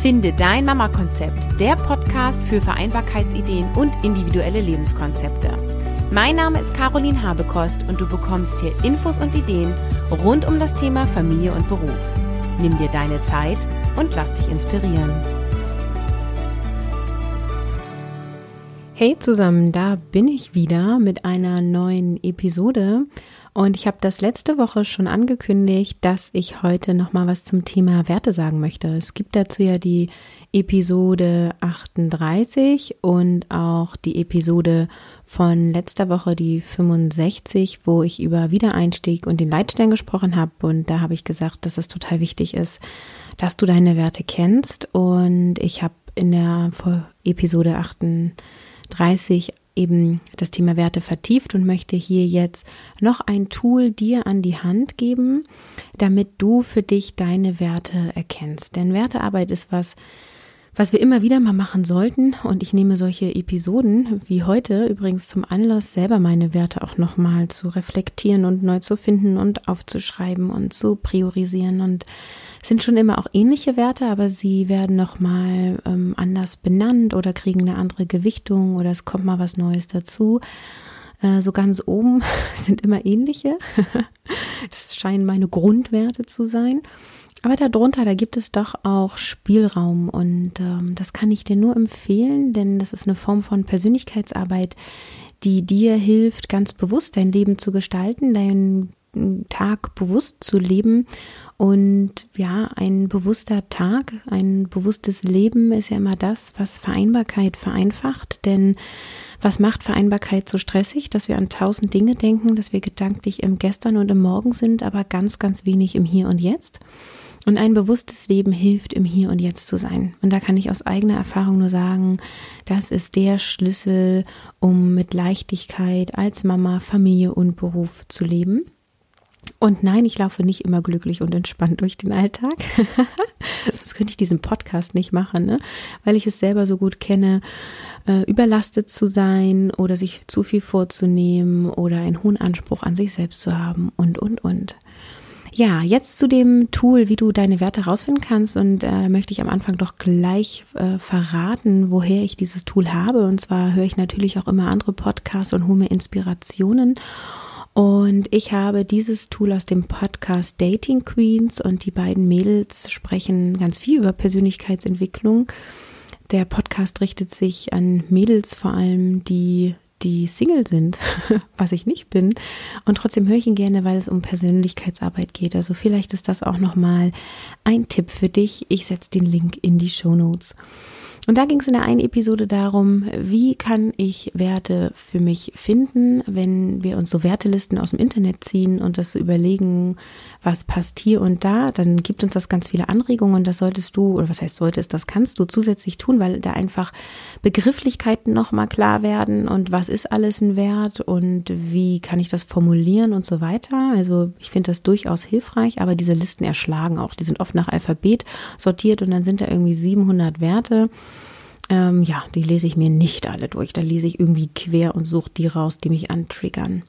Finde dein Mama-Konzept, der Podcast für Vereinbarkeitsideen und individuelle Lebenskonzepte. Mein Name ist Caroline Habekost und du bekommst hier Infos und Ideen rund um das Thema Familie und Beruf. Nimm dir deine Zeit und lass dich inspirieren. Hey zusammen, da bin ich wieder mit einer neuen Episode und ich habe das letzte Woche schon angekündigt, dass ich heute noch mal was zum Thema Werte sagen möchte. Es gibt dazu ja die Episode 38 und auch die Episode von letzter Woche, die 65, wo ich über Wiedereinstieg und den Leitstern gesprochen habe. Und da habe ich gesagt, dass es total wichtig ist, dass du deine Werte kennst. Und ich habe in der Episode 38 eben das Thema Werte vertieft und möchte hier jetzt noch ein Tool dir an die Hand geben, damit du für dich deine Werte erkennst. Denn Wertearbeit ist was, was wir immer wieder mal machen sollten. Und ich nehme solche Episoden wie heute übrigens zum Anlass, selber meine Werte auch nochmal zu reflektieren und neu zu finden und aufzuschreiben und zu priorisieren und es sind schon immer auch ähnliche Werte, aber sie werden nochmal ähm, anders benannt oder kriegen eine andere Gewichtung oder es kommt mal was Neues dazu. Äh, so ganz oben sind immer ähnliche. das scheinen meine Grundwerte zu sein. Aber darunter, da gibt es doch auch Spielraum und ähm, das kann ich dir nur empfehlen, denn das ist eine Form von Persönlichkeitsarbeit, die dir hilft, ganz bewusst dein Leben zu gestalten, deinen Tag bewusst zu leben und ja, ein bewusster Tag, ein bewusstes Leben ist ja immer das, was Vereinbarkeit vereinfacht. Denn was macht Vereinbarkeit so stressig, dass wir an tausend Dinge denken, dass wir gedanklich im Gestern und im Morgen sind, aber ganz, ganz wenig im Hier und Jetzt? Und ein bewusstes Leben hilft, im Hier und Jetzt zu sein. Und da kann ich aus eigener Erfahrung nur sagen, das ist der Schlüssel, um mit Leichtigkeit als Mama, Familie und Beruf zu leben. Und nein, ich laufe nicht immer glücklich und entspannt durch den Alltag. Sonst könnte ich diesen Podcast nicht machen, ne? weil ich es selber so gut kenne, äh, überlastet zu sein oder sich zu viel vorzunehmen oder einen hohen Anspruch an sich selbst zu haben und, und, und. Ja, jetzt zu dem Tool, wie du deine Werte herausfinden kannst. Und äh, da möchte ich am Anfang doch gleich äh, verraten, woher ich dieses Tool habe. Und zwar höre ich natürlich auch immer andere Podcasts und hole mir Inspirationen. Und ich habe dieses Tool aus dem Podcast Dating Queens und die beiden Mädels sprechen ganz viel über Persönlichkeitsentwicklung. Der Podcast richtet sich an Mädels vor allem, die die Single sind, was ich nicht bin. Und trotzdem höre ich ihn gerne, weil es um Persönlichkeitsarbeit geht. Also vielleicht ist das auch nochmal ein Tipp für dich. Ich setze den Link in die Show Notes. Und da ging es in der einen Episode darum, wie kann ich Werte für mich finden, wenn wir uns so Wertelisten aus dem Internet ziehen und das so überlegen, was passt hier und da, dann gibt uns das ganz viele Anregungen und das solltest du, oder was heißt solltest, das kannst du zusätzlich tun, weil da einfach Begrifflichkeiten nochmal klar werden und was ist alles ein Wert und wie kann ich das formulieren und so weiter. Also ich finde das durchaus hilfreich, aber diese Listen erschlagen auch, die sind oft nach Alphabet sortiert und dann sind da irgendwie 700 Werte. Ähm, ja, die lese ich mir nicht alle durch. Da lese ich irgendwie quer und suche die raus, die mich antriggern.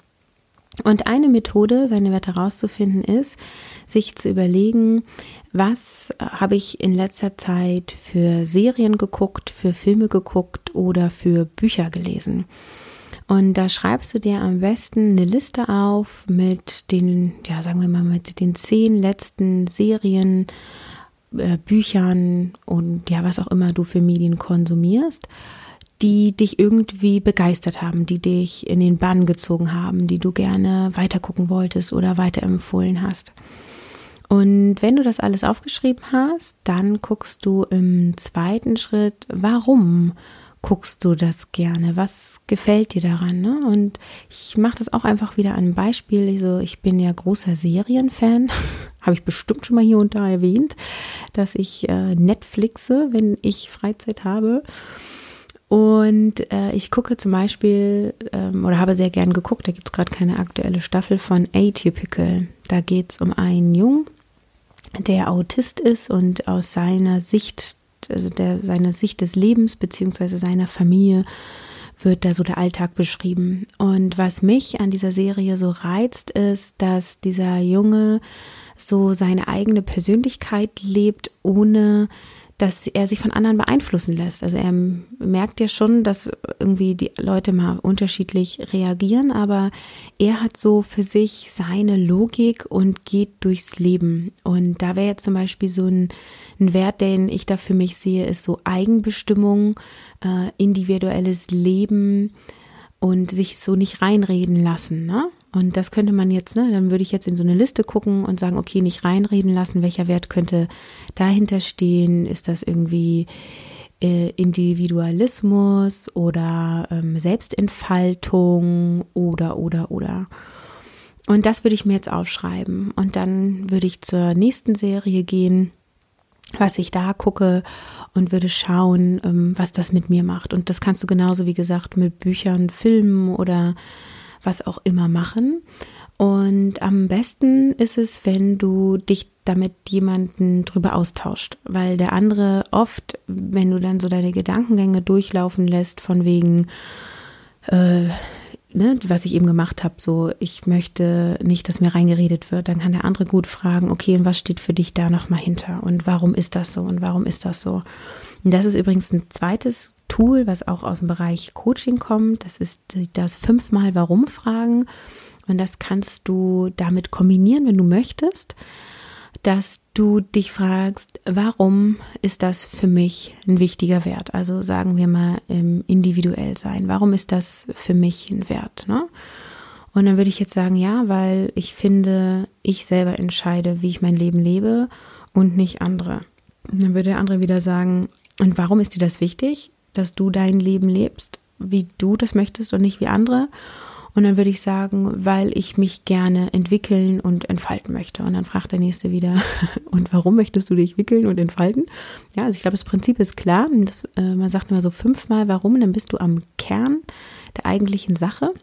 Und eine Methode, seine Werte herauszufinden, ist, sich zu überlegen, was habe ich in letzter Zeit für Serien geguckt, für Filme geguckt oder für Bücher gelesen. Und da schreibst du dir am besten eine Liste auf mit den, ja, sagen wir mal, mit den zehn letzten Serien, äh, Büchern und ja, was auch immer du für Medien konsumierst, die dich irgendwie begeistert haben, die dich in den Bann gezogen haben, die du gerne weitergucken wolltest oder weiterempfohlen hast. Und wenn du das alles aufgeschrieben hast, dann guckst du im zweiten Schritt, warum guckst du das gerne? Was gefällt dir daran? Ne? Und ich mache das auch einfach wieder an einem Beispiel. Also ich bin ja großer Serienfan, habe ich bestimmt schon mal hier und da erwähnt, dass ich äh, Netflixe, wenn ich Freizeit habe. Und äh, ich gucke zum Beispiel ähm, oder habe sehr gern geguckt, da gibt es gerade keine aktuelle Staffel von Atypical. Da geht es um einen Jungen, der Autist ist und aus seiner Sicht also der, seine Sicht des Lebens beziehungsweise seiner Familie wird da so der Alltag beschrieben. Und was mich an dieser Serie so reizt, ist, dass dieser Junge so seine eigene Persönlichkeit lebt, ohne dass er sich von anderen beeinflussen lässt. Also er merkt ja schon, dass irgendwie die Leute mal unterschiedlich reagieren, aber er hat so für sich seine Logik und geht durchs Leben. Und da wäre jetzt zum Beispiel so ein, ein, Wert, den ich da für mich sehe, ist so Eigenbestimmung, äh, individuelles Leben und sich so nicht reinreden lassen. Ne? Und das könnte man jetzt, ne, dann würde ich jetzt in so eine Liste gucken und sagen, okay, nicht reinreden lassen, welcher Wert könnte dahinter stehen? Ist das irgendwie äh, Individualismus oder ähm, Selbstentfaltung oder, oder, oder? Und das würde ich mir jetzt aufschreiben. Und dann würde ich zur nächsten Serie gehen, was ich da gucke und würde schauen, ähm, was das mit mir macht. Und das kannst du genauso, wie gesagt, mit Büchern, Filmen oder was auch immer machen. Und am besten ist es, wenn du dich damit jemanden drüber austauscht, weil der andere oft, wenn du dann so deine Gedankengänge durchlaufen lässt, von wegen, äh, ne, was ich eben gemacht habe, so ich möchte nicht, dass mir reingeredet wird, dann kann der andere gut fragen, okay, und was steht für dich da nochmal hinter und warum ist das so und warum ist das so? Und das ist übrigens ein zweites Tool, was auch aus dem Bereich Coaching kommt. Das ist das fünfmal Warum fragen. Und das kannst du damit kombinieren, wenn du möchtest, dass du dich fragst, warum ist das für mich ein wichtiger Wert? Also sagen wir mal individuell sein. Warum ist das für mich ein Wert? Ne? Und dann würde ich jetzt sagen, ja, weil ich finde, ich selber entscheide, wie ich mein Leben lebe und nicht andere. Und dann würde der andere wieder sagen, und warum ist dir das wichtig? dass du dein Leben lebst, wie du das möchtest und nicht wie andere. Und dann würde ich sagen, weil ich mich gerne entwickeln und entfalten möchte. Und dann fragt der Nächste wieder, und warum möchtest du dich entwickeln und entfalten? Ja, also ich glaube, das Prinzip ist klar. Das, äh, man sagt immer so fünfmal warum, dann bist du am Kern der eigentlichen Sache.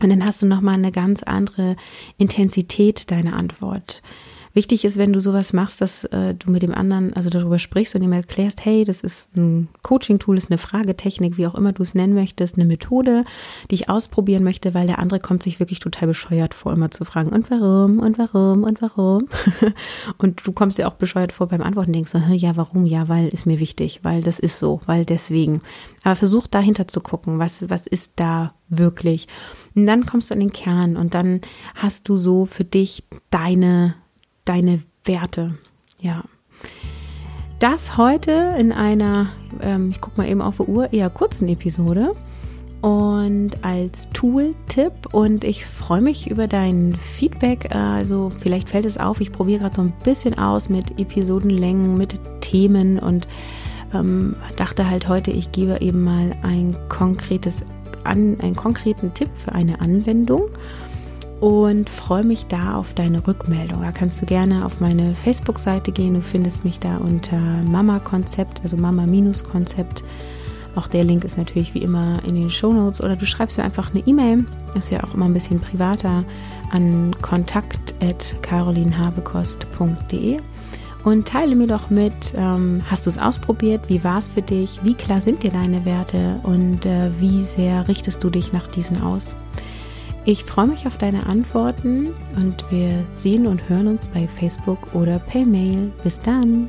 Und dann hast du nochmal eine ganz andere Intensität deiner Antwort. Wichtig ist, wenn du sowas machst, dass äh, du mit dem anderen, also darüber sprichst und ihm erklärst, hey, das ist ein Coaching-Tool, ist eine Fragetechnik, wie auch immer du es nennen möchtest, eine Methode, die ich ausprobieren möchte, weil der andere kommt sich wirklich total bescheuert vor, immer zu fragen, und warum, und warum, und warum. und du kommst dir auch bescheuert vor beim Antworten, denkst du, ja, warum, ja, weil ist mir wichtig, weil das ist so, weil deswegen. Aber versuch dahinter zu gucken, was, was ist da wirklich. Und dann kommst du an den Kern und dann hast du so für dich deine deine Werte. Ja. Das heute in einer, ähm, ich gucke mal eben auf die Uhr, eher kurzen Episode und als Tool-Tipp und ich freue mich über dein Feedback. Also vielleicht fällt es auf, ich probiere gerade so ein bisschen aus mit Episodenlängen, mit Themen und ähm, dachte halt heute, ich gebe eben mal ein konkretes, an, einen konkreten Tipp für eine Anwendung und freue mich da auf deine Rückmeldung. Da kannst du gerne auf meine Facebook-Seite gehen. Du findest mich da unter Mama Konzept, also Mama-Konzept. Auch der Link ist natürlich wie immer in den Show Notes oder du schreibst mir einfach eine E-Mail. Ist ja auch immer ein bisschen privater an kontakt@carolinhabekost.de und teile mir doch mit, ähm, hast du es ausprobiert? Wie war es für dich? Wie klar sind dir deine Werte und äh, wie sehr richtest du dich nach diesen aus? Ich freue mich auf deine Antworten und wir sehen und hören uns bei Facebook oder per Mail. Bis dann!